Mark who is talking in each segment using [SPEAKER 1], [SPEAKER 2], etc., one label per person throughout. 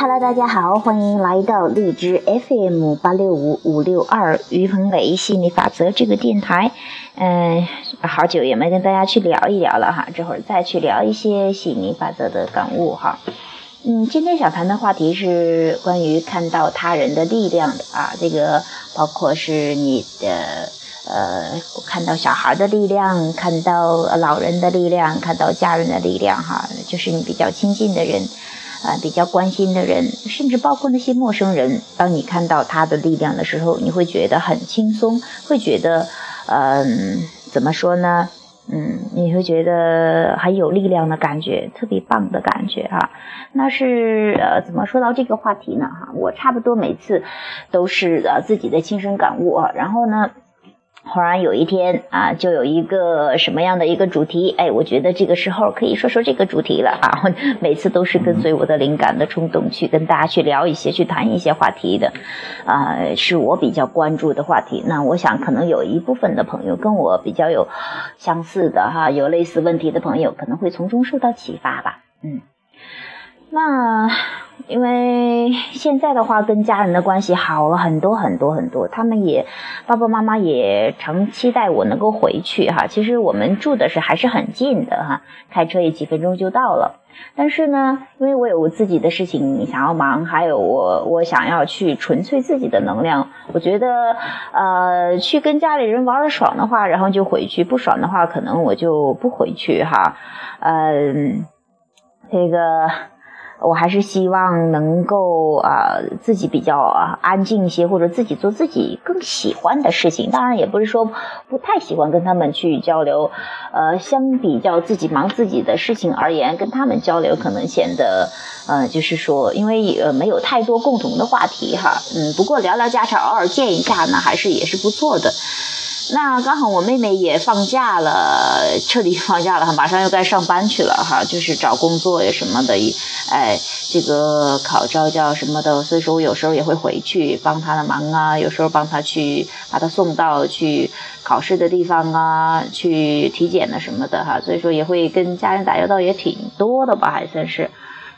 [SPEAKER 1] Hello，大家好，欢迎来到荔枝 FM 八六五五六二于鹏伟心理法则这个电台。嗯，好久也没跟大家去聊一聊了哈，这会儿再去聊一些心理法则的感悟哈。嗯，今天想谈的话题是关于看到他人的力量的啊，这个包括是你的呃，看到小孩的力量，看到老人的力量，看到家人的力量哈，就是你比较亲近的人。啊，比较关心的人，甚至包括那些陌生人，当你看到他的力量的时候，你会觉得很轻松，会觉得，嗯，怎么说呢？嗯，你会觉得很有力量的感觉，特别棒的感觉哈。那是呃，怎么说到这个话题呢？哈，我差不多每次都是呃自己的亲身感悟啊，然后呢。忽然有一天啊，就有一个什么样的一个主题？哎，我觉得这个时候可以说说这个主题了 啊！我每次都是跟随我的灵感的冲动去跟大家去聊一些、去谈一些话题的，啊，是我比较关注的话题。那我想，可能有一部分的朋友跟我比较有相似的哈，有类似问题的朋友，可能会从中受到启发吧。嗯，那。因为现在的话，跟家人的关系好了很多很多很多，他们也爸爸妈妈也常期待我能够回去哈。其实我们住的是还是很近的哈，开车也几分钟就到了。但是呢，因为我有我自己的事情想要忙，还有我我想要去纯粹自己的能量，我觉得呃去跟家里人玩的爽的话，然后就回去；不爽的话，可能我就不回去哈。嗯，这个。我还是希望能够啊自己比较安静一些，或者自己做自己更喜欢的事情。当然，也不是说不太喜欢跟他们去交流。呃，相比较自己忙自己的事情而言，跟他们交流可能显得呃，就是说，因为呃没有太多共同的话题哈。嗯，不过聊聊家常，偶尔见一下呢，还是也是不错的。那刚好我妹妹也放假了，彻底放假了哈，马上又该上班去了哈，就是找工作呀什么的，哎，这个考招教什么的，所以说我有时候也会回去帮她的忙啊，有时候帮她去把她送到去考试的地方啊，去体检的什么的哈，所以说也会跟家人打交道也挺多的吧，还算是，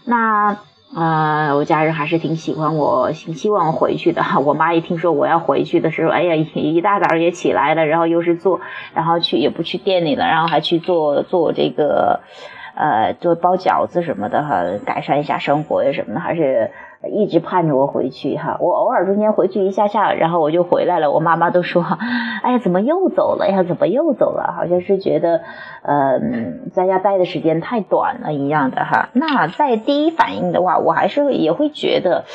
[SPEAKER 1] 那。啊，我家人还是挺喜欢我，挺希望我回去的。我妈一听说我要回去的时候，哎呀，一大早也起来了，然后又是做，然后去也不去店里了，然后还去做做这个，呃，做包饺子什么的哈，改善一下生活呀什么的，还是。一直盼着我回去哈，我偶尔中间回去一下下，然后我就回来了。我妈妈都说：“ 哎呀，怎么又走了呀？怎么又走了？好像是觉得，嗯，在家待的时间太短了一样的哈。”那在第一反应的话，我还是也会觉得，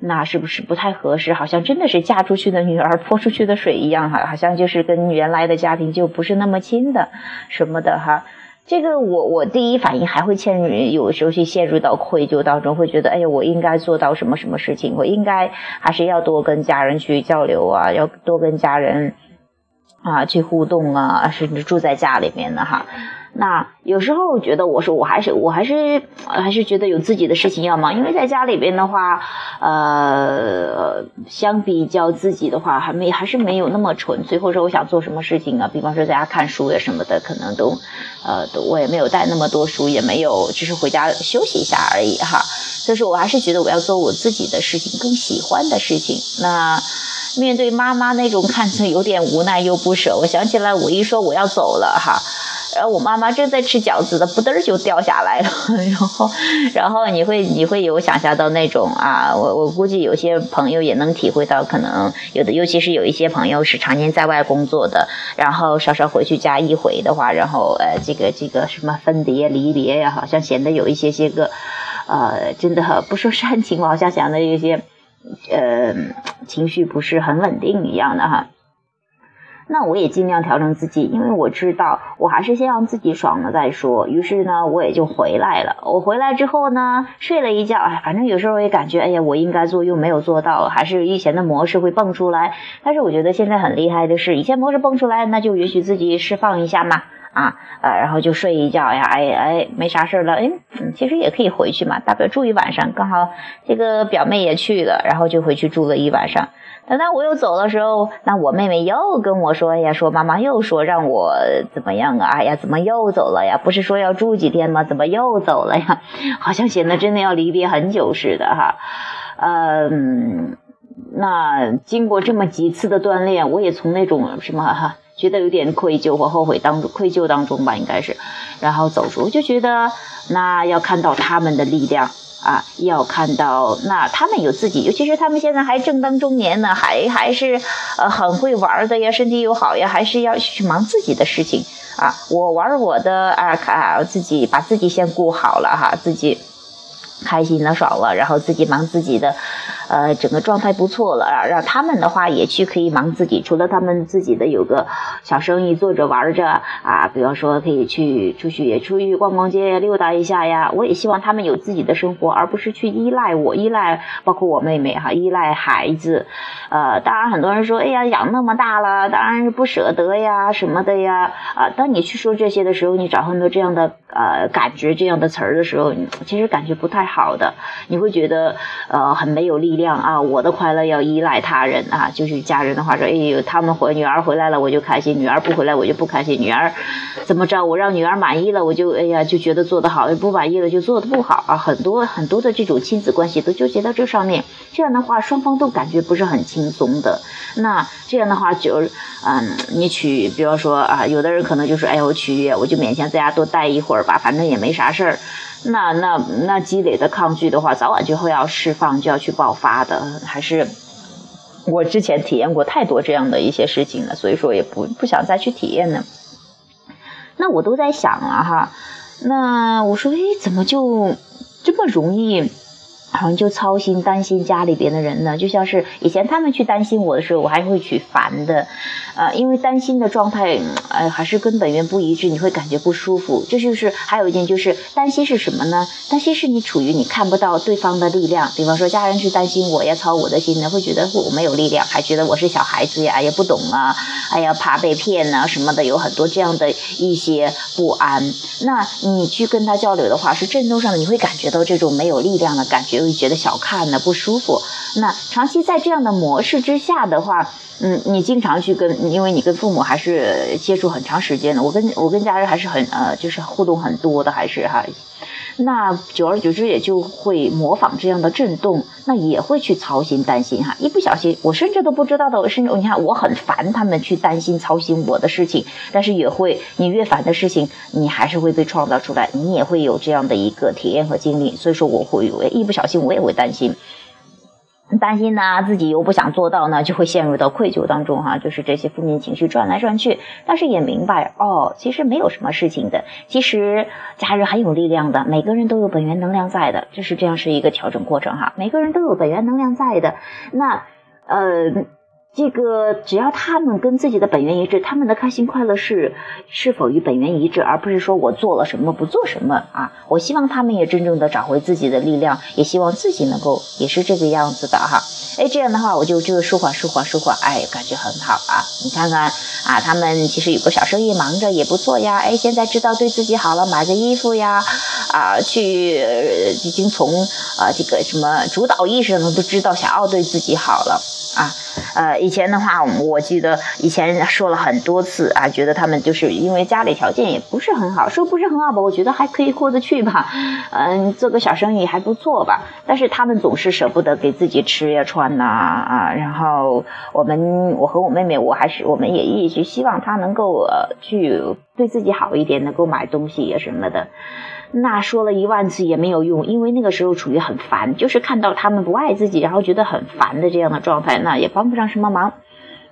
[SPEAKER 1] 那是不是不太合适？好像真的是嫁出去的女儿泼出去的水一样哈，好像就是跟原来的家庭就不是那么亲的什么的哈。这个我我第一反应还会陷入，有时候去陷入到愧疚当中，会觉得哎呀，我应该做到什么什么事情，我应该还是要多跟家人去交流啊，要多跟家人啊去互动啊，甚至住在家里面的哈。那有时候觉得，我说我还是我还是还是觉得有自己的事情要忙，因为在家里边的话，呃，相比较自己的话，还没还是没有那么纯粹。或者说，我想做什么事情啊，比方说在家看书呀什么的，可能都，呃，都我也没有带那么多书，也没有，只是回家休息一下而已哈。所以说我还是觉得我要做我自己的事情，更喜欢的事情。那面对妈妈那种看似有点无奈又不舍，我想起来我一说我要走了哈。然后我妈妈正在吃饺子的，不嘚儿就掉下来了。然后，然后你会你会有想象到那种啊，我我估计有些朋友也能体会到，可能有的，尤其是有一些朋友是常年在外工作的，然后稍稍回去家一回的话，然后呃，这个这个什么分别离别呀，好像显得有一些些个，呃，真的不说煽情，我好像想的有些，呃，情绪不是很稳定一样的哈。那我也尽量调整自己，因为我知道我还是先让自己爽了再说。于是呢，我也就回来了。我回来之后呢，睡了一觉，哎，反正有时候也感觉，哎呀，我应该做又没有做到，还是以前的模式会蹦出来。但是我觉得现在很厉害的是，以前模式蹦出来，那就允许自己释放一下嘛。啊，呃，然后就睡一觉呀，哎哎，没啥事了，哎，其实也可以回去嘛，大不了住一晚上，刚好这个表妹也去了，然后就回去住了一晚上。等到我又走的时候，那我妹妹又跟我说：“哎呀，说妈妈又说让我怎么样啊？哎呀，怎么又走了呀？不是说要住几天吗？怎么又走了呀？好像显得真的要离别很久似的哈。”嗯，那经过这么几次的锻炼，我也从那种什么哈，觉得有点愧疚和后悔当中，愧疚当中吧，应该是，然后走出，就觉得那要看到他们的力量。啊，要看到那他们有自己，尤其是他们现在还正当中年呢，还还是呃很会玩的呀，身体又好呀，还是要去忙自己的事情啊。我玩我的啊，看自己把自己先顾好了哈，自己开心了爽了，然后自己忙自己的。呃，整个状态不错了啊，让他们的话也去可以忙自己，除了他们自己的有个小生意做着玩着啊，比方说可以去出去也出去逛逛街溜达一下呀。我也希望他们有自己的生活，而不是去依赖我，依赖包括我妹妹哈，依赖孩子。呃，当然很多人说，哎呀，养那么大了，当然是不舍得呀什么的呀啊。当你去说这些的时候，你找很多这样的呃感觉这样的词儿的时候，其实感觉不太好的，你会觉得呃很没有力。量啊！我的快乐要依赖他人啊！就是家人的话说，哎呦，他们回女儿回来了，我就开心；女儿不回来，我就不开心。女儿怎么着？我让女儿满意了，我就哎呀，就觉得做得好；不满意了，就做得不好啊！很多很多的这种亲子关系都纠结到这上面，这样的话，双方都感觉不是很轻松的。那这样的话，就嗯，你取，比方说啊，有的人可能就说，哎，我取悦，我就勉强在家多待一会儿吧，反正也没啥事儿。那那那积累的抗拒的话，早晚就会要释放，就要去爆发的。还是我之前体验过太多这样的一些事情了，所以说也不不想再去体验呢。那我都在想了哈，那我说，哎，怎么就这么容易？好像就操心担心家里边的人呢，就像是以前他们去担心我的时候，我还会去烦的，呃，因为担心的状态，呃，还是跟本源不一致，你会感觉不舒服。这就是还有一件就是担心是什么呢？担心是你处于你看不到对方的力量，比方说家人去担心我要操我的心呢，会觉得我没有力量，还觉得我是小孩子呀，也不懂啊，哎呀，怕被骗呐什么的，有很多这样的一些不安。那你去跟他交流的话，是震动上的，你会感觉到这种没有力量的感觉。你觉得小看的不舒服。那长期在这样的模式之下的话，嗯，你经常去跟，因为你跟父母还是接触很长时间的，我跟我跟家人还是很呃，就是互动很多的，还是哈。那久而久之也就会模仿这样的震动，那也会去操心担心哈。一不小心，我甚至都不知道的，甚至你看我很烦他们去担心操心我的事情，但是也会，你越烦的事情，你还是会被创造出来，你也会有这样的一个体验和经历。所以说，我会一不小心，我也会担心。担心呢，自己又不想做到呢，就会陷入到愧疚当中哈，就是这些负面情绪转来转去。但是也明白哦，其实没有什么事情的，其实家人很有力量的，每个人都有本源能量在的，就是这样是一个调整过程哈，每个人都有本源能量在的。那呃。这个只要他们跟自己的本源一致，他们的开心快乐是是否与本源一致，而不是说我做了什么不做什么啊！我希望他们也真正的找回自己的力量，也希望自己能够也是这个样子的哈。哎，这样的话我就这个舒缓舒缓舒缓，哎，感觉很好啊！你看看啊，他们其实有个小生意忙着也不错呀。哎，现在知道对自己好了，买个衣服呀，啊，去已经从啊这个什么主导意识上都知道想要对自己好了。啊，呃，以前的话，我记得以前说了很多次啊，觉得他们就是因为家里条件也不是很好，说不是很好吧，我觉得还可以过得去吧，嗯，做个小生意还不错吧。但是他们总是舍不得给自己吃呀穿呐啊，然后我们我和我妹妹，我还是我们也一直希望他能够呃去对自己好一点，能够买东西呀什么的。那说了一万次也没有用，因为那个时候处于很烦，就是看到他们不爱自己，然后觉得很烦的这样的状态，那也帮不上什么忙。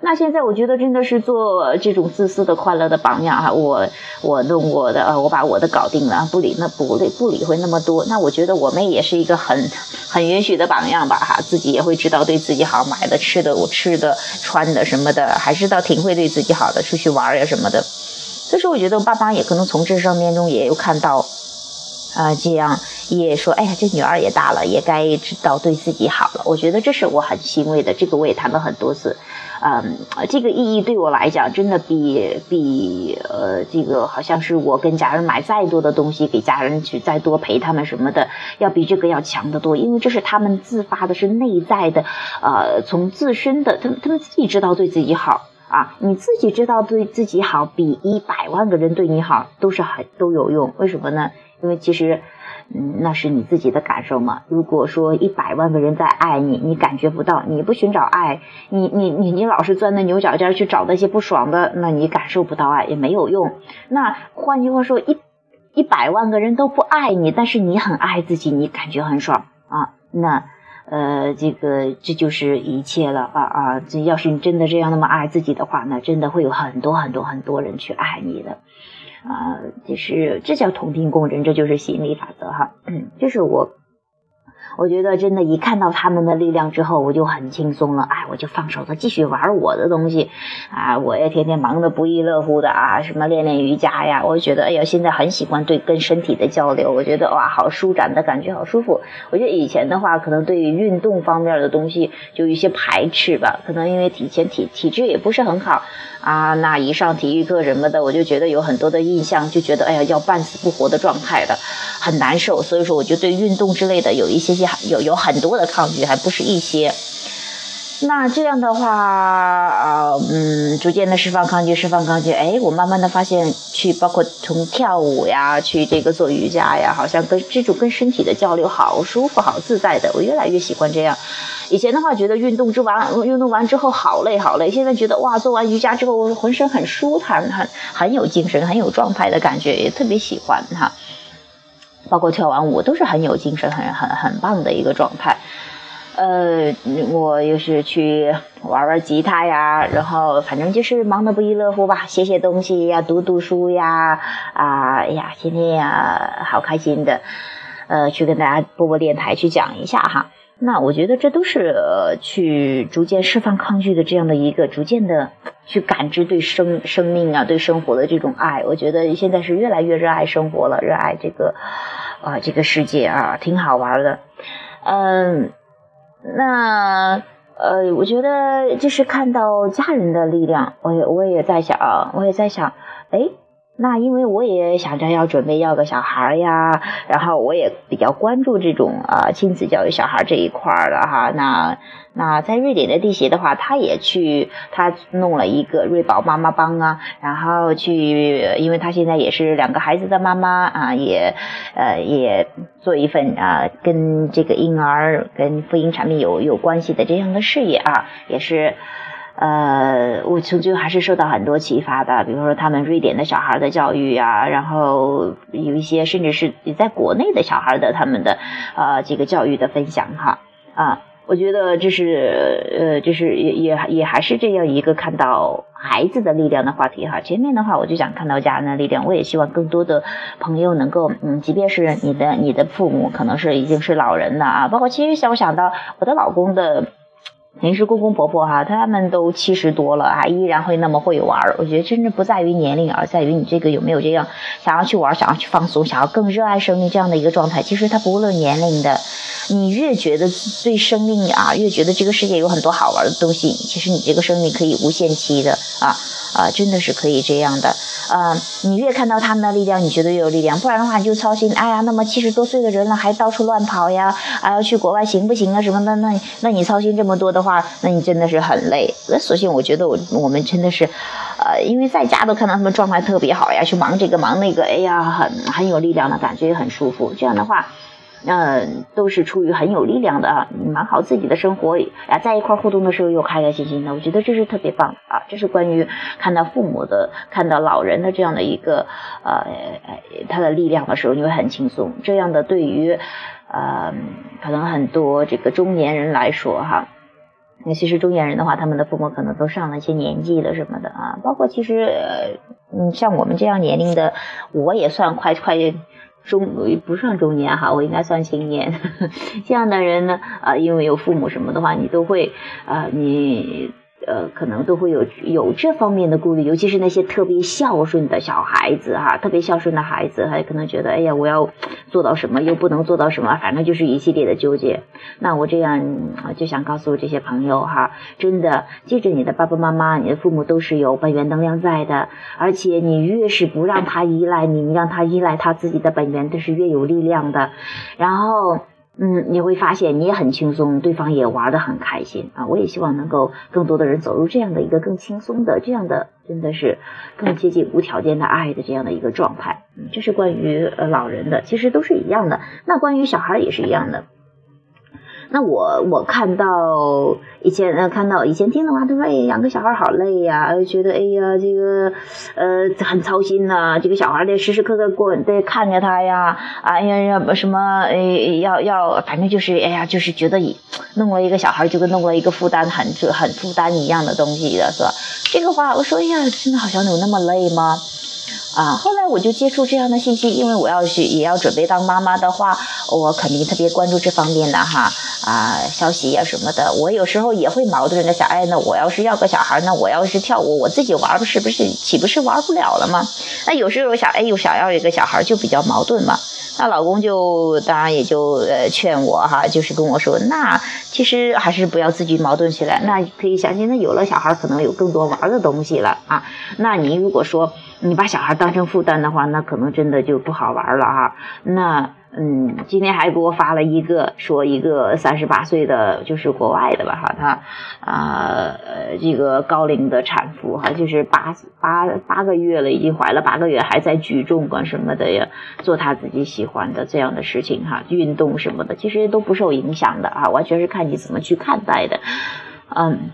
[SPEAKER 1] 那现在我觉得真的是做这种自私的快乐的榜样哈，我我弄我的，呃，我把我的搞定了，不理那不理不理会那么多。那我觉得我们也是一个很很允许的榜样吧哈，自己也会知道对自己好，买的吃的我吃的穿的什么的，还是倒挺会对自己好的，出去玩呀什么的。所以说，我觉得爸妈也可能从这上面中也有看到。啊，这样也说，哎呀，这女儿也大了，也该知道对自己好了。我觉得这是我很欣慰的，这个我也谈了很多次。嗯，这个意义对我来讲，真的比比呃，这个好像是我跟家人买再多的东西，给家人去再多陪他们什么的，要比这个要强得多。因为这是他们自发的，是内在的，呃，从自身的，他们他们自己知道对自己好啊。你自己知道对自己好，比一百万个人对你好都是很都有用。为什么呢？因为其实。嗯，那是你自己的感受嘛。如果说一百万个人在爱你，你感觉不到，你不寻找爱，你你你你老是钻那牛角尖去找那些不爽的，那你感受不到爱也没有用。那换句话说，一一百万个人都不爱你，但是你很爱自己，你感觉很爽啊。那呃，这个这就是一切了啊啊！这要是你真的这样那么爱自己的话，那真的会有很多很多很多人去爱你的。啊，就是这叫同频共振，这就是吸引力法则哈。嗯，就是我，我觉得真的，一看到他们的力量之后，我就很轻松了。哎，我就放手了，继续玩我的东西。啊，我也天天忙得不亦乐乎的啊，什么练练瑜伽呀。我觉得，哎呀，现在很喜欢对跟身体的交流。我觉得哇，好舒展的感觉，好舒服。我觉得以前的话，可能对于运动方面的东西就有一些排斥吧，可能因为以前体体质也不是很好。啊，那一上体育课什么的，我就觉得有很多的印象，就觉得哎呀，要半死不活的状态的，很难受。所以说，我就对运动之类的有一些些有有很多的抗拒，还不是一些。那这样的话，啊，嗯，逐渐的释放抗拒，释放抗拒。哎，我慢慢的发现，去包括从跳舞呀，去这个做瑜伽呀，好像跟这种跟身体的交流好舒服、好自在的。我越来越喜欢这样。以前的话，觉得运动之完，运动完之后好累好累。现在觉得哇，做完瑜伽之后，浑身很舒坦，很很有精神，很有状态的感觉，也特别喜欢哈。包括跳完舞都是很有精神，很很很棒的一个状态。呃，我又是去玩玩吉他呀，然后反正就是忙得不亦乐乎吧，写写东西呀，读读书呀，啊呀，今天呀，好开心的，呃，去跟大家播播电台去讲一下哈。那我觉得这都是呃去逐渐释放抗拒的这样的一个，逐渐的去感知对生生命啊，对生活的这种爱。我觉得现在是越来越热爱生活了，热爱这个啊这个世界啊，挺好玩的，嗯。那呃，我觉得就是看到家人的力量，我也我也在想啊，我也在想，哎。那因为我也想着要准备要个小孩呀，然后我也比较关注这种啊亲子教育小孩这一块儿的哈。那那在瑞典的地协的话，他也去他弄了一个瑞宝妈妈帮啊，然后去，因为他现在也是两个孩子的妈妈啊，也呃也做一份啊跟这个婴儿跟妇婴产品有有关系的这样的事业啊，也是。呃，我从最后还是受到很多启发的，比如说他们瑞典的小孩的教育啊，然后有一些甚至是在国内的小孩的他们的呃这个教育的分享哈啊，我觉得这是呃就是也也也还是这样一个看到孩子的力量的话题哈。前面的话我就想看到家人的力量，我也希望更多的朋友能够嗯，即便是你的你的父母可能是已经是老人了啊，包括其实像我想到我的老公的。平时公公婆婆哈，他们都七十多了啊，依然会那么会玩儿。我觉得真的不在于年龄，而在于你这个有没有这样想要去玩、想要去放松、想要更热爱生命这样的一个状态。其实他不论年龄的，你越觉得对生命啊，越觉得这个世界有很多好玩的东西，其实你这个生命可以无限期的啊。啊，真的是可以这样的，呃，你越看到他们的力量，你觉得越有力量，不然的话你就操心，哎呀，那么七十多岁的人了还到处乱跑呀，还要去国外行不行啊什么的，那那你操心这么多的话，那你真的是很累。那索性我觉得我我们真的是，呃，因为在家都看到他们状态特别好呀，去忙这个忙那个，哎呀，很很有力量的感觉，也很舒服。这样的话。嗯，都是出于很有力量的啊，蛮好自己的生活啊，在一块互动的时候又开开心心的，我觉得这是特别棒的啊。这是关于看到父母的、看到老人的这样的一个呃他的力量的时候，你会很轻松。这样的对于呃可能很多这个中年人来说哈，那其实中年人的话，他们的父母可能都上了一些年纪了什么的啊，包括其实嗯像我们这样年龄的，我也算快快。中不算中年哈，我应该算青年。这样的人呢，啊，因为有父母什么的话，你都会啊，你呃，可能都会有有这方面的顾虑，尤其是那些特别孝顺的小孩子哈，特别孝顺的孩子，他可能觉得，哎呀，我要做到什么，又不能做到什么，反正就是一系列的纠结。那我这样就想告诉这些朋友哈，真的记着，你的爸爸妈妈、你的父母都是有本源能量在的，而且你越是不让他依赖你，你让他依赖他自己的本源，都是越有力量的。然后。嗯，你会发现你也很轻松，对方也玩得很开心啊！我也希望能够更多的人走入这样的一个更轻松的、这样的真的是更接近无条件的爱的这样的一个状态。嗯，这是关于呃老人的，其实都是一样的。那关于小孩也是一样的。那我我看到以前呃看到以前听的话，都说哎养个小孩好累呀，觉得哎呀这个呃很操心呐，这个小孩得时时刻刻过得看着他呀，哎呀要什么哎要要反正就是哎呀就是觉得弄了一个小孩就跟弄了一个负担很很负担一样的东西的是吧？这个话我说哎呀真的好像有那么累吗？啊，后来我就接触这样的信息，因为我要去也要准备当妈妈的话，我肯定特别关注这方面的哈啊消息呀什么的。我有时候也会矛盾的想，哎，那我要是要个小孩，那我要是跳舞，我自己玩不是不是岂不是玩不了了吗？那有时候想，哎，又想要一个小孩，就比较矛盾嘛。那老公就当然也就呃劝我哈，就是跟我说，那其实还是不要自己矛盾起来。那可以想，现在有了小孩，可能有更多玩的东西了啊。那你如果说你把小孩当成负担的话，那可能真的就不好玩了哈。那。嗯，今天还给我发了一个，说一个三十八岁的，就是国外的吧，哈，他啊，这个高龄的产妇哈，就是八八八个月了，已经怀了八个月，还在举重啊什么的呀，做他自己喜欢的这样的事情哈，运动什么的，其实都不受影响的啊，完全是看你怎么去看待的，嗯。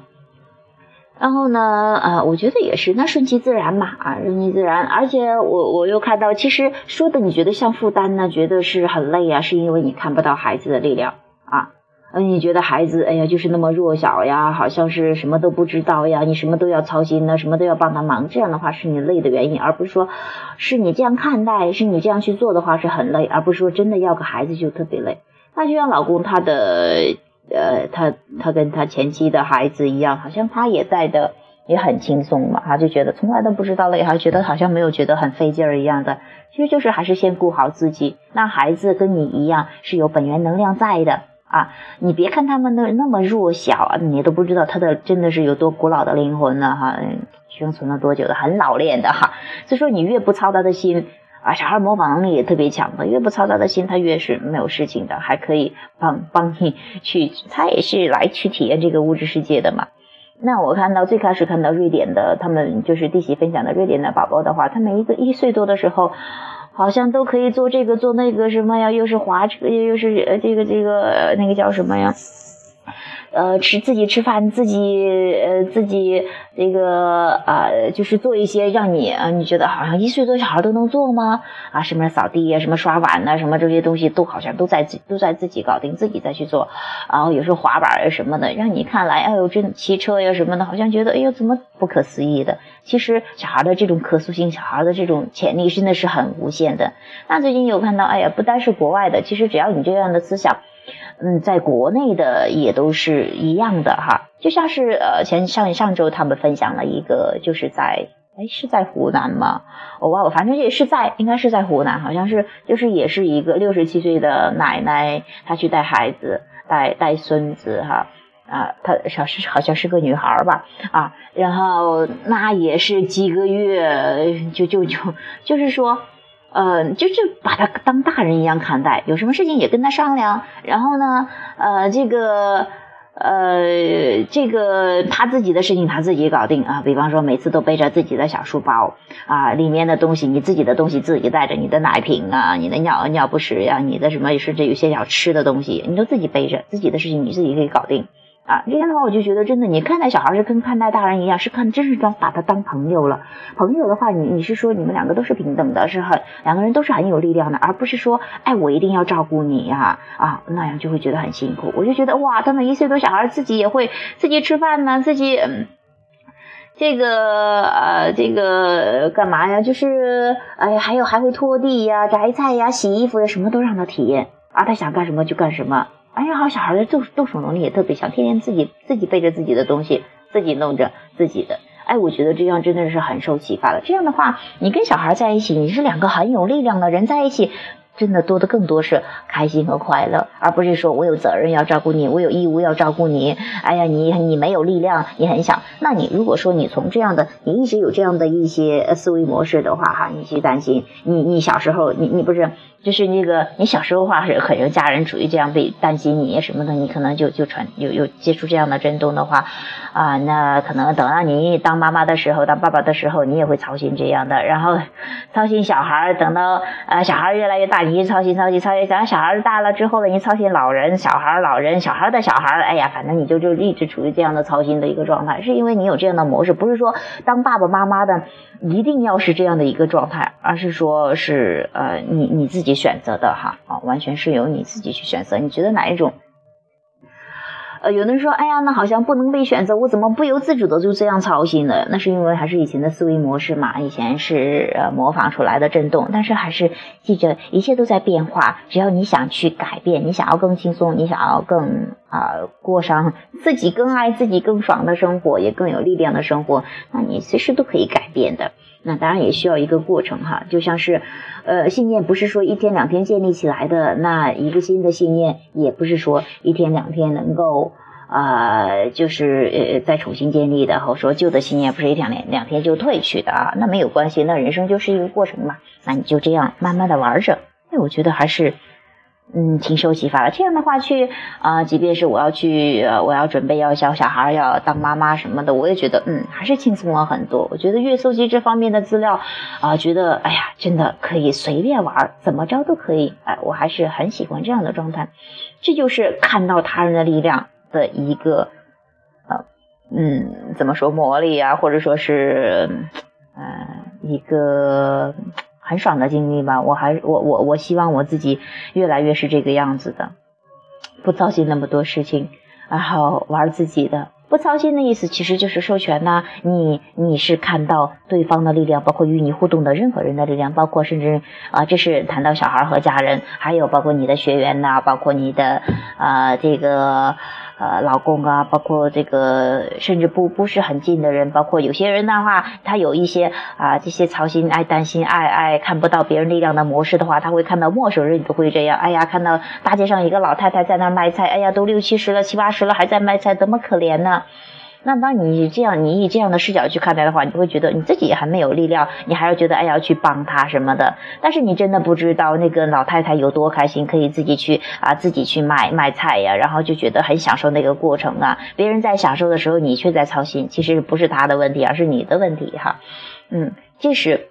[SPEAKER 1] 然后呢，呃，我觉得也是，那顺其自然嘛，啊，顺其自然。而且我我又看到，其实说的你觉得像负担呢，觉得是很累啊，是因为你看不到孩子的力量啊，嗯，你觉得孩子，哎呀，就是那么弱小呀，好像是什么都不知道呀，你什么都要操心呢，什么都要帮他忙，这样的话是你累的原因，而不是说是你这样看待，是你这样去做的话是很累，而不是说真的要个孩子就特别累。那就像老公他的。呃，他他跟他前妻的孩子一样，好像他也带的也很轻松嘛，他就觉得从来都不知道累，还觉得好像没有觉得很费劲儿一样的。其实就是还是先顾好自己。那孩子跟你一样是有本源能量在的啊，你别看他们那那么弱小啊，你都不知道他的真的是有多古老的灵魂呢哈，生存了多久的，很老练的哈。所以说你越不操他的心。啊，小孩模仿能力也特别强的，越不操他的心，他越是没有事情的，还可以帮帮你去，他也是来去体验这个物质世界的嘛。那我看到最开始看到瑞典的，他们就是弟媳分享的瑞典的宝宝的话，他每一个一岁多的时候，好像都可以做这个做那个什么呀，又是滑车，又又是呃这个这个那个叫什么呀？呃，吃自己吃饭，自己呃自己这个啊，就是做一些让你啊，你觉得好像一岁多小孩都能做吗？啊，什么扫地呀，什么刷碗呐，什么这些东西都好像都在自都在自己搞定，自己再去做。然后有时候滑板呀什么的，让你看来，哎呦，这骑车呀什么的，好像觉得哎呦怎么不可思议的。其实小孩的这种可塑性，小孩的这种潜力真的是很无限的。那最近有看到，哎呀，不单是国外的，其实只要你这样的思想。嗯，在国内的也都是一样的哈，就像是呃前上上周他们分享了一个，就是在哎是在湖南吗？我忘了，反正也是在，应该是在湖南，好像是就是也是一个六十七岁的奶奶，她去带孩子，带带孙子哈啊，她好是好像是个女孩吧啊，然后那也是几个月就就就就是说。呃，就是把他当大人一样看待，有什么事情也跟他商量。然后呢，呃，这个，呃，这个他自己的事情他自己搞定啊。比方说，每次都背着自己的小书包啊，里面的东西你自己的东西自己带着，你的奶瓶啊，你的尿尿不湿呀，你的什么甚至有些小吃的东西，你都自己背着，自己的事情你自己可以搞定。啊，这样的话我就觉得真的，你看待小孩是跟看待大人一样，是看真是当把他当朋友了。朋友的话，你你是说你们两个都是平等的，是很两个人都是很有力量的，而不是说哎我一定要照顾你呀啊那样就会觉得很辛苦。我就觉得哇，他们一岁多小孩自己也会自己吃饭呢，自己这个呃这个干嘛呀？就是哎还有还会拖地呀、摘菜呀、洗衣服呀，什么都让他体验啊，他想干什么就干什么。哎呀，好小孩的动动手能力也特别强，天天自己自己背着自己的东西，自己弄着自己的。哎，我觉得这样真的是很受启发的。这样的话，你跟小孩在一起，你是两个很有力量的人在一起。真的多的更多是开心和快乐，而不是说我有责任要照顾你，我有义务要照顾你。哎呀，你你没有力量，你很想。那你如果说你从这样的，你一直有这样的一些思维模式的话，哈，你去担心，你你小时候，你你不是。就是那个，你小时候话是可能家人处于这样被担心你什么的，你可能就就传有有接触这样的震动的话，啊，那可能等到你当妈妈的时候，当爸爸的时候，你也会操心这样的，然后操心小孩儿，等到啊小孩儿越来越大，你一操心操心操心，等到小孩儿大了之后呢，你操心老人，小孩儿老人，小孩儿的小孩儿，哎呀，反正你就就一直处于这样的操心的一个状态，是因为你有这样的模式，不是说当爸爸妈妈的一定要是这样的一个状态，而是说是呃你你自己。选择的哈啊，完全是由你自己去选择。你觉得哪一种？呃，有的人说，哎呀，那好像不能被选择，我怎么不由自主的就这样操心呢？那是因为还是以前的思维模式嘛，以前是呃模仿出来的震动。但是还是记着，一切都在变化。只要你想去改变，你想要更轻松，你想要更啊过上自己更爱自己、更爽的生活，也更有力量的生活，那你随时都可以改变的。那当然也需要一个过程哈，就像是，呃，信念不是说一天两天建立起来的，那一个新的信念也不是说一天两天能够，呃，就是呃再重新建立的，或者说旧的信念不是一天两两天就褪去的啊，那没有关系，那人生就是一个过程嘛，那你就这样慢慢的玩着，哎，我觉得还是。嗯，挺受启发的。这样的话，去啊，即便是我要去，我要准备要小小孩，要当妈妈什么的，我也觉得，嗯，还是轻松了很多。我觉得越搜集这方面的资料，啊，觉得，哎呀，真的可以随便玩，怎么着都可以。哎，我还是很喜欢这样的状态。这就是看到他人的力量的一个，呃，嗯，怎么说魔力啊，或者说是，呃，一个。很爽的经历吧，我还我我我希望我自己越来越是这个样子的，不操心那么多事情，然后玩自己的。不操心的意思其实就是授权呐，你你是看到对方的力量，包括与你互动的任何人的力量，包括甚至啊，这是谈到小孩和家人，还有包括你的学员呐，包括你的啊这个。呃，老公啊，包括这个，甚至不不是很近的人，包括有些人的话，他有一些啊，这些操心、爱担心、爱爱看不到别人力量的模式的话，他会看到陌生人都会这样。哎呀，看到大街上一个老太太在那卖菜，哎呀，都六七十了、七八十了还在卖菜，多么可怜呢？那当你这样，你以这样的视角去看待的话，你会觉得你自己还没有力量，你还要觉得哎要去帮他什么的。但是你真的不知道那个老太太有多开心，可以自己去啊，自己去卖卖菜呀，然后就觉得很享受那个过程啊。别人在享受的时候，你却在操心，其实不是他的问题，而是你的问题哈。嗯，这是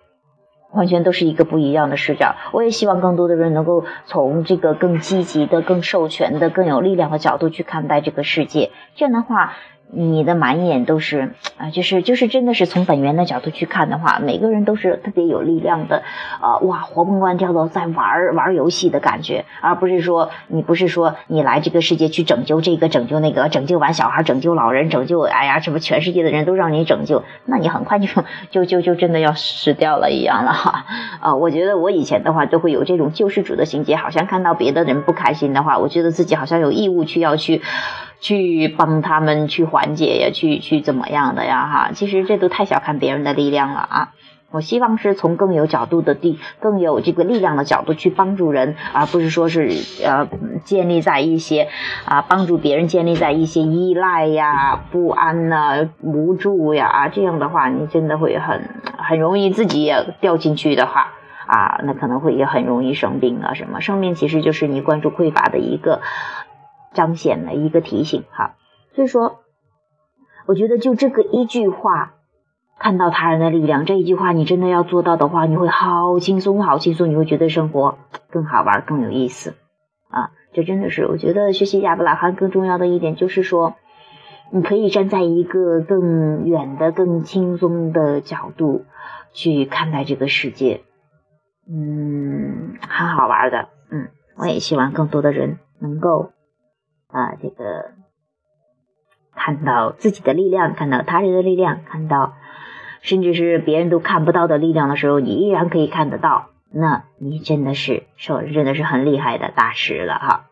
[SPEAKER 1] 完全都是一个不一样的视角。我也希望更多的人能够从这个更积极的、更授权的、更有力量的角度去看待这个世界。这样的话。你的满眼都是啊，就是就是真的是从本源的角度去看的话，每个人都是特别有力量的，啊哇，活蹦乱跳的在玩玩游戏的感觉，而不是说你不是说你来这个世界去拯救这个拯救那个，拯救完小孩，拯救老人，拯救哎呀什么全世界的人都让你拯救，那你很快就就就就真的要死掉了一样了哈啊！我觉得我以前的话都会有这种救世主的情节，好像看到别的人不开心的话，我觉得自己好像有义务去要去。去帮他们去缓解呀，去去怎么样的呀？哈，其实这都太小看别人的力量了啊！我希望是从更有角度的地，更有这个力量的角度去帮助人，而不是说是呃建立在一些啊帮助别人建立在一些依赖呀、不安呐、无助呀这样的话，你真的会很很容易自己也掉进去的话啊，那可能会也很容易生病啊什么。生病其实就是你关注匮乏的一个。彰显了一个提醒哈，所以说，我觉得就这个一句话，看到他人的力量这一句话，你真的要做到的话，你会好轻松，好轻松，你会觉得生活更好玩，更有意思啊！这真的是我觉得学习亚伯拉罕更重要的一点，就是说，你可以站在一个更远的、更轻松的角度去看待这个世界，嗯，很好玩的，嗯，我也希望更多的人能够。啊，这个看到自己的力量，看到他人的力量，看到甚至是别人都看不到的力量的时候，你依然可以看得到，那你真的是，说真的是很厉害的大师了哈。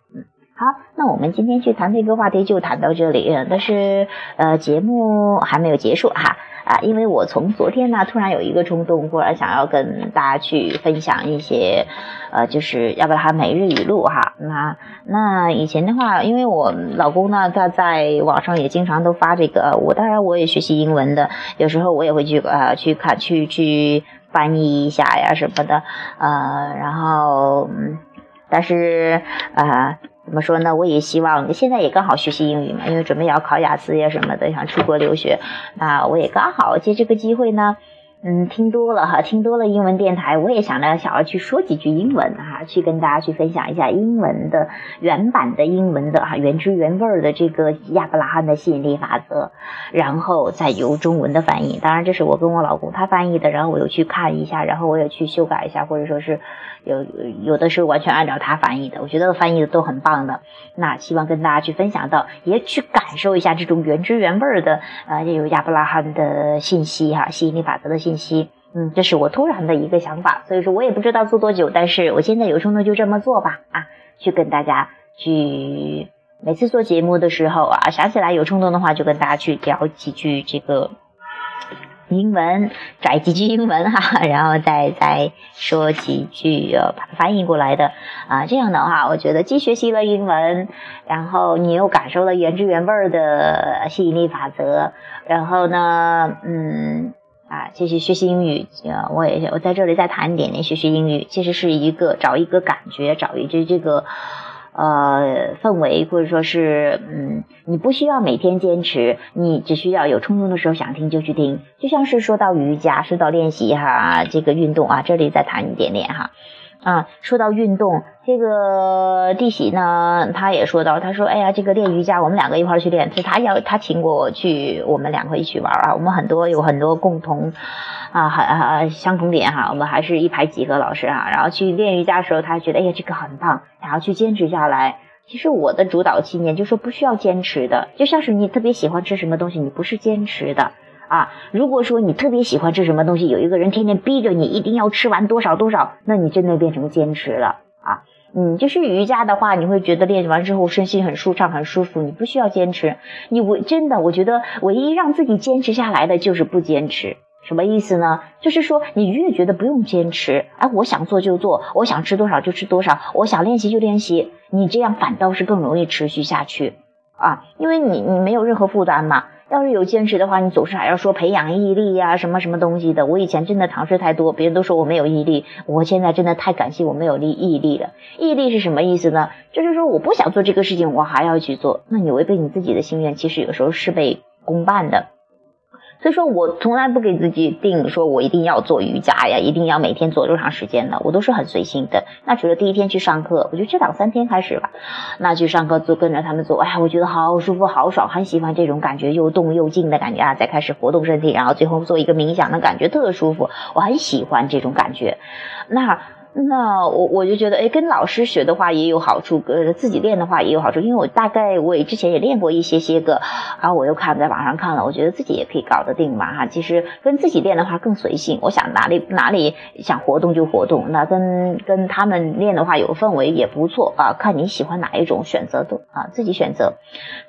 [SPEAKER 1] 好，那我们今天去谈这个话题就谈到这里，但是呃，节目还没有结束哈啊，因为我从昨天呢突然有一个冲动，忽然想要跟大家去分享一些呃，就是要不然每日语录哈。那那以前的话，因为我老公呢他在网上也经常都发这个，我当然我也学习英文的，有时候我也会去呃去看去去翻译一下呀什么的呃，然后嗯，但是呃。怎么说呢？我也希望现在也刚好学习英语嘛，因为准备要考雅思呀什么的，想出国留学，那我也刚好借这个机会呢。嗯，听多了哈，听多了英文电台，我也想着想要去说几句英文哈，去跟大家去分享一下英文的原版的英文的哈原汁原味的这个亚伯拉罕的吸引力法则，然后再由中文的翻译。当然，这是我跟我老公他翻译的，然后我又去看一下，然后我也去修改一下，或者说是有有的是完全按照他翻译的，我觉得翻译的都很棒的。那希望跟大家去分享到，也去感受一下这种原汁原味的呃，有亚伯拉罕的信息哈，吸引力法则的。信息，嗯，这是我突然的一个想法，所以说我也不知道做多久，但是我现在有冲动就这么做吧，啊，去跟大家去每次做节目的时候啊，想起来有冲动的话，就跟大家去聊几句这个英文，拽几句英文哈，然后再再说几句呃把它翻译过来的啊，这样的话，我觉得既学习了英文，然后你又感受了原汁原味的吸引力法则，然后呢，嗯。啊，其实学习英语，呃，我也我在这里再谈一点点学习英语，其实是一个找一个感觉，找一个这个呃氛围，或者说是嗯，你不需要每天坚持，你只需要有冲动的时候想听就去听，就像是说到瑜伽，说到练习哈，这个运动啊，这里再谈一点点哈。啊，说到运动，这个弟媳呢，他也说到，他说，哎呀，这个练瑜伽，我们两个一块儿去练，是他要他请我去，我们两个一起玩啊，我们很多有很多共同啊，很啊相同点哈，我们还是一排几个老师哈，然后去练瑜伽的时候，他觉得，哎呀，这个很棒，想要去坚持下来。其实我的主导信念就是说，不需要坚持的，就像是你特别喜欢吃什么东西，你不是坚持的。啊，如果说你特别喜欢吃什么东西，有一个人天天逼着你一定要吃完多少多少，那你真的变成坚持了啊。嗯，就是瑜伽的话，你会觉得练完之后身心很舒畅、很舒服，你不需要坚持。你我真的，我觉得唯一让自己坚持下来的就是不坚持。什么意思呢？就是说你越觉得不用坚持，哎，我想做就做，我想吃多少就吃多少，我想练习就练习，你这样反倒是更容易持续下去啊，因为你你没有任何负担嘛。要是有坚持的话，你总是还要说培养毅力呀，什么什么东西的。我以前真的尝试太多，别人都说我没有毅力。我现在真的太感谢我没有力毅力了。毅力是什么意思呢？就是说我不想做这个事情，我还要去做。那你违背你自己的心愿，其实有时候是被公办的。所以说我从来不给自己定，说我一定要做瑜伽呀，一定要每天做多长时间的，我都是很随心的。那除了第一天去上课，我就这两三天开始吧，那去上课就跟着他们做，哎，我觉得好舒服，好爽，很喜欢这种感觉，又动又静的感觉啊。再开始活动身体，然后最后做一个冥想的感觉，特舒服，我很喜欢这种感觉。那。那我我就觉得，哎，跟老师学的话也有好处，呃，自己练的话也有好处，因为我大概我也之前也练过一些些个，然后我又看在网上看了，我觉得自己也可以搞得定嘛，哈。其实跟自己练的话更随性，我想哪里哪里想活动就活动，那跟跟他们练的话有氛围也不错啊，看你喜欢哪一种选择都啊，自己选择。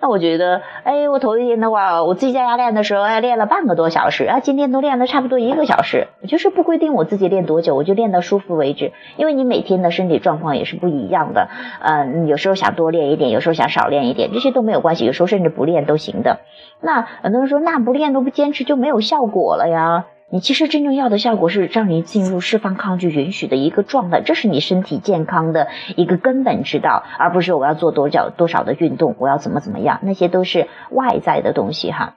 [SPEAKER 1] 那我觉得，哎，我头一天的话，我自己在家练的时候，哎，练了半个多小时，啊，今天都练了差不多一个小时，就是不规定我自己练多久，我就练到舒服为止。因为你每天的身体状况也是不一样的，嗯，有时候想多练一点，有时候想少练一点，这些都没有关系，有时候甚至不练都行的。那很多人说，那不练都不坚持就没有效果了呀？你其实真正要的效果是让你进入释放抗拒、允许的一个状态，这是你身体健康的一个根本之道，而不是我要做多少多少的运动，我要怎么怎么样，那些都是外在的东西哈。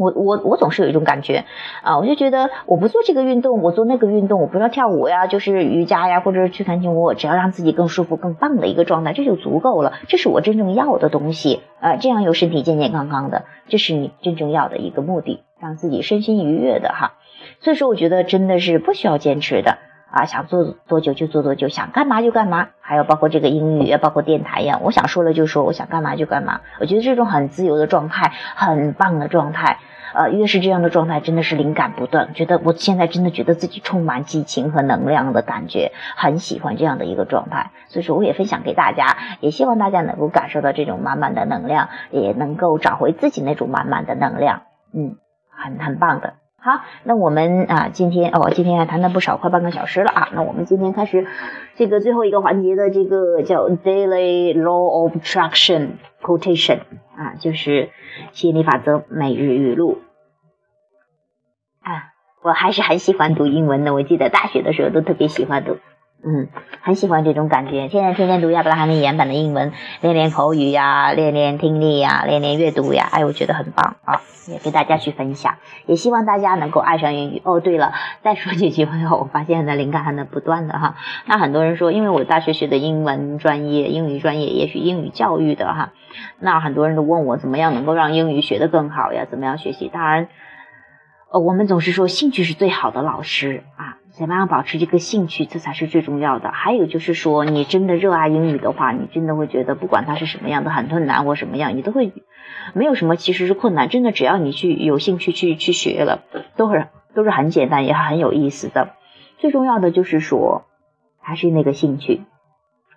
[SPEAKER 1] 我我我总是有一种感觉，啊，我就觉得我不做这个运动，我做那个运动，我不要跳舞呀，就是瑜伽呀，或者是去弹琴，我只要让自己更舒服、更棒的一个状态，这就足够了。这是我真正要的东西，啊，这样又身体健健康康的，这是你真正要的一个目的，让自己身心愉悦的哈。所以说，我觉得真的是不需要坚持的。啊，想做多久就做多久，想干嘛就干嘛，还有包括这个英语，包括电台呀，我想说了就说，我想干嘛就干嘛。我觉得这种很自由的状态，很棒的状态呃，越是这样的状态，真的是灵感不断，觉得我现在真的觉得自己充满激情和能量的感觉，很喜欢这样的一个状态。所以说，我也分享给大家，也希望大家能够感受到这种满满的能量，也能够找回自己那种满满的能量。嗯，很很棒的。好，那我们啊，今天哦，今天还谈了不少，快半个小时了啊。那我们今天开始这个最后一个环节的这个叫 Daily Law of Attraction Quotation 啊，就是吸引力法则每日语录啊。我还是很喜欢读英文的，我记得大学的时候都特别喜欢读。嗯，很喜欢这种感觉。现在天天读亚伯拉罕的原版的英文，练练口语呀，练练听力呀，练练阅读呀。哎，我觉得很棒啊，也跟大家去分享。也希望大家能够爱上英语。哦，对了，再说几句话，我发现的灵感还能不断的哈。那很多人说，因为我大学学的英文专业，英语专业也许英语教育的哈。那很多人都问我，怎么样能够让英语学得更好呀？怎么样学习？当然，呃，我们总是说，兴趣是最好的老师啊。怎么样保持这个兴趣，这才是最重要的。还有就是说，你真的热爱英语的话，你真的会觉得，不管它是什么样的，很困难或什么样，你都会没有什么其实是困难。真的，只要你去有兴趣去去学了，都是都是很简单，也很有意思的。最重要的就是说，还是那个兴趣，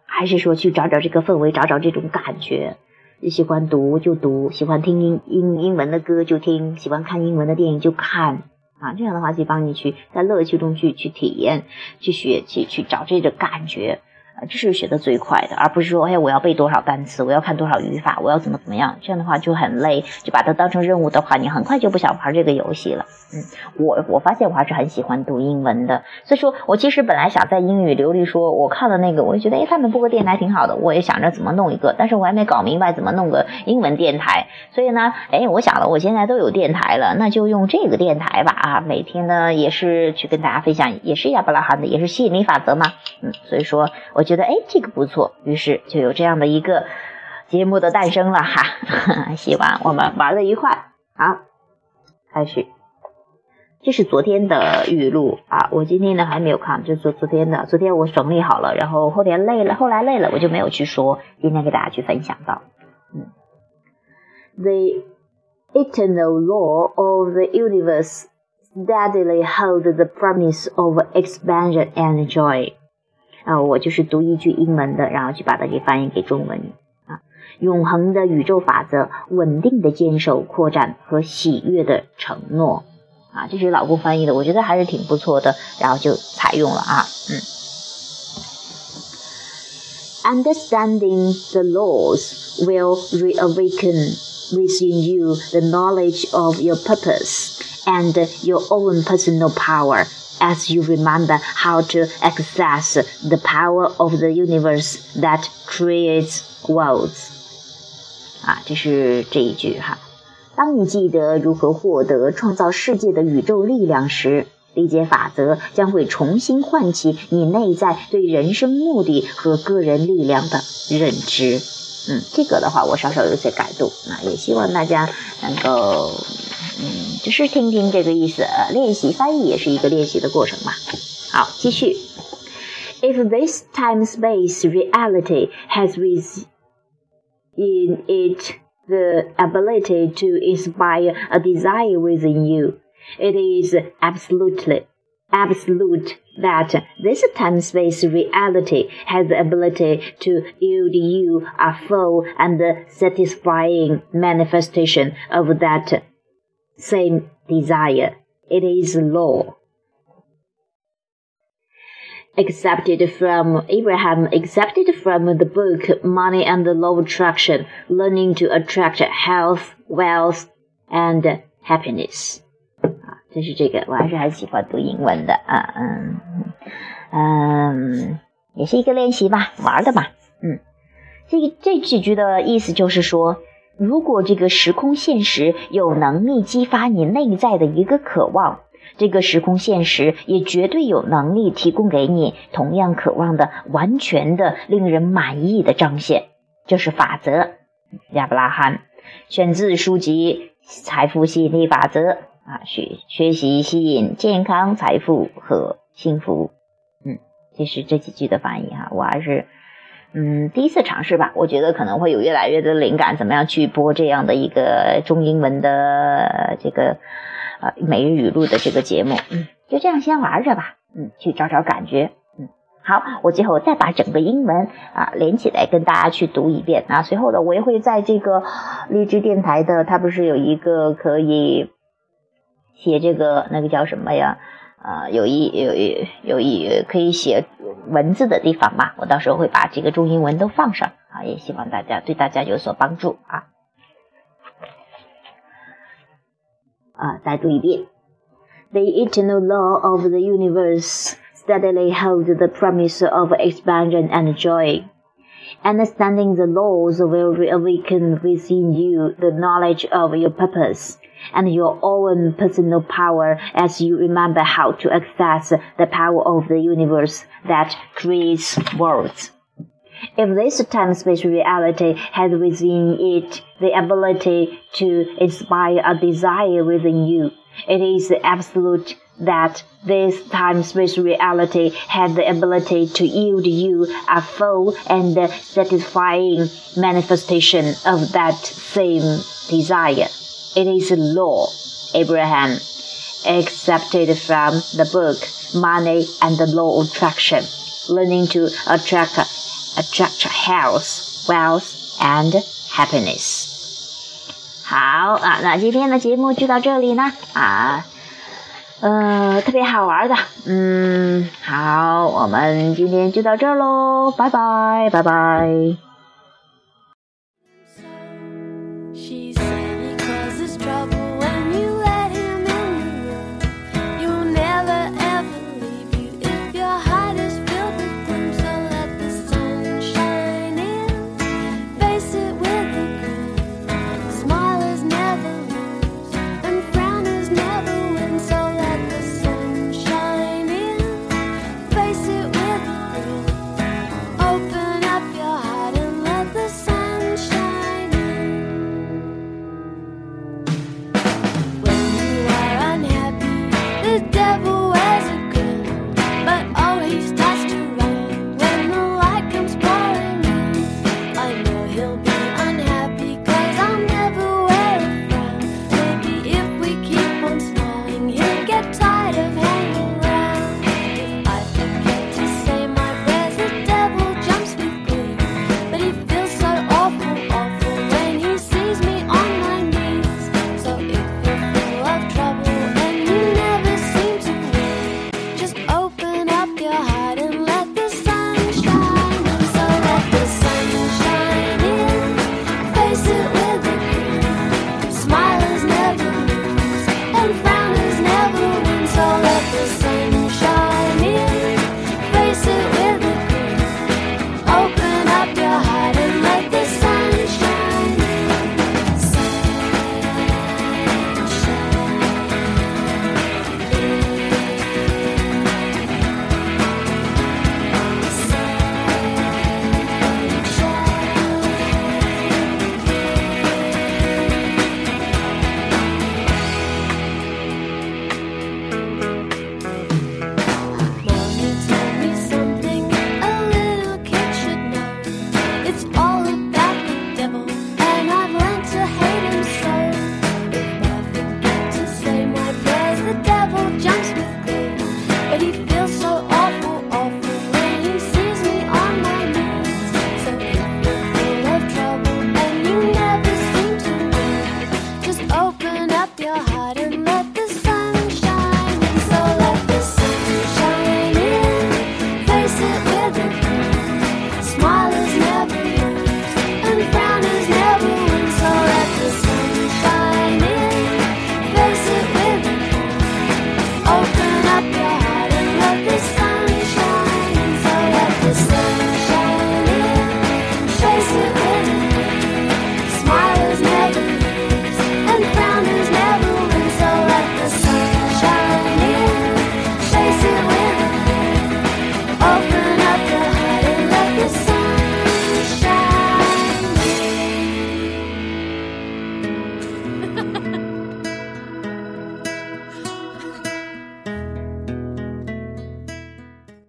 [SPEAKER 1] 还是说去找找这个氛围，找找这种感觉。你喜欢读就读，喜欢听英英英文的歌就听，喜欢看英文的电影就看。啊，这样的话就帮你去在乐趣中去去体验、去学去、去找这个感觉。这是学的最快的，而不是说，哎，我要背多少单词，我要看多少语法，我要怎么怎么样，这样的话就很累，就把它当成任务的话，你很快就不想玩这个游戏了。嗯，我我发现我还是很喜欢读英文的，所以说我其实本来想在英语流利说，我看了那个，我就觉得，哎，他们播个电台挺好的，我也想着怎么弄一个，但是我还没搞明白怎么弄个英文电台，所以呢，哎，我想了，我现在都有电台了，那就用这个电台吧，啊，每天呢也是去跟大家分享，也是亚伯拉罕的，也是吸引力法则嘛，嗯，所以说我觉得，哎。这个不错，于是就有这样的一个节目的诞生了哈。希望我们玩的愉快。好，开始。这是昨天的语录啊，我今天呢还没有看，就昨昨天的。昨天我整理好了，然后后天累了，后来累了，我就没有去说。今天给大家去分享到，嗯，The eternal law of the universe steadily holds the promise of expansion and joy. 啊，我就是读一句英文的，然后去把它给翻译给中文啊。永恒的宇宙法则，稳定的坚守、扩展和喜悦的承诺啊，这是老公翻译的，我觉得还是挺不错的，然后就采用了啊，嗯。Understanding the laws will reawaken within you the knowledge of your purpose and your own personal power. as you remember how to access the power of the universe that creates worlds。啊，这是这一句哈。当你记得如何获得创造世界的宇宙力量时，理解法则将会重新唤起你内在对人生目的和个人力量的认知。嗯，这个的话我稍稍有些改动，那也希望大家能够。嗯，就是听听这个意思，练习翻译也是一个练习的过程嘛。好，继续。If this time-space reality has with in it the ability to inspire a desire within you, it is absolutely absolute that this time-space reality has the ability to yield you a full and satisfying manifestation of that same desire. It is law. Accepted from Abraham, accepted from the book Money and the Law of Attraction, Learning to Attract Health, Wealth, and Happiness. 啊，这是这个，我还是很喜欢读英文的啊，嗯嗯，也是一个练习吧，玩的嘛，嗯，这个这几句的意思就是说。 如果这个时空现实有能力激发你内在的一个渴望，这个时空现实也绝对有能力提供给你同样渴望的完全的令人满意的彰显。这是法则，亚伯拉罕，选自书籍《财富吸引力法则》啊，学学习吸引健康、财富和幸福。嗯，这是这几句的翻译哈，我还是。
[SPEAKER 2] 嗯，第一次尝试吧，我觉得可能会有越来越的灵感，怎么样去播这样的一个中英文的这个呃每日语录的这个节目，嗯，就这样先玩着吧，嗯，去找找感觉，嗯，好，我最后再把整个英文啊连起来跟大家去读一遍啊，随后的我也会在这个荔枝电台的，它不是有一个可以写这个那个叫什么呀？呃，有一有一有一可以写文字的地方嘛，我到时候会把这个中英文都放上啊，也希望大家对大家有所帮助啊。啊，再读一遍：The eternal law of the universe steadily holds the promise of expansion and joy. Understanding the laws will reawaken within you the knowledge of your purpose and your own personal power as you remember how to access the power of the universe that creates worlds. If this time-space reality has within it the ability to inspire a desire within you, it is absolute that this time-space reality has the ability to yield you a full and satisfying manifestation of that same desire. It is a law, Abraham, accepted from the book Money and the Law of Attraction, learning to attract, attract health, wealth, and happiness. 好啊，那今天的节目就到这里呢啊，呃，特别好玩的，嗯，好，我们今天就到这儿喽，拜拜，拜拜。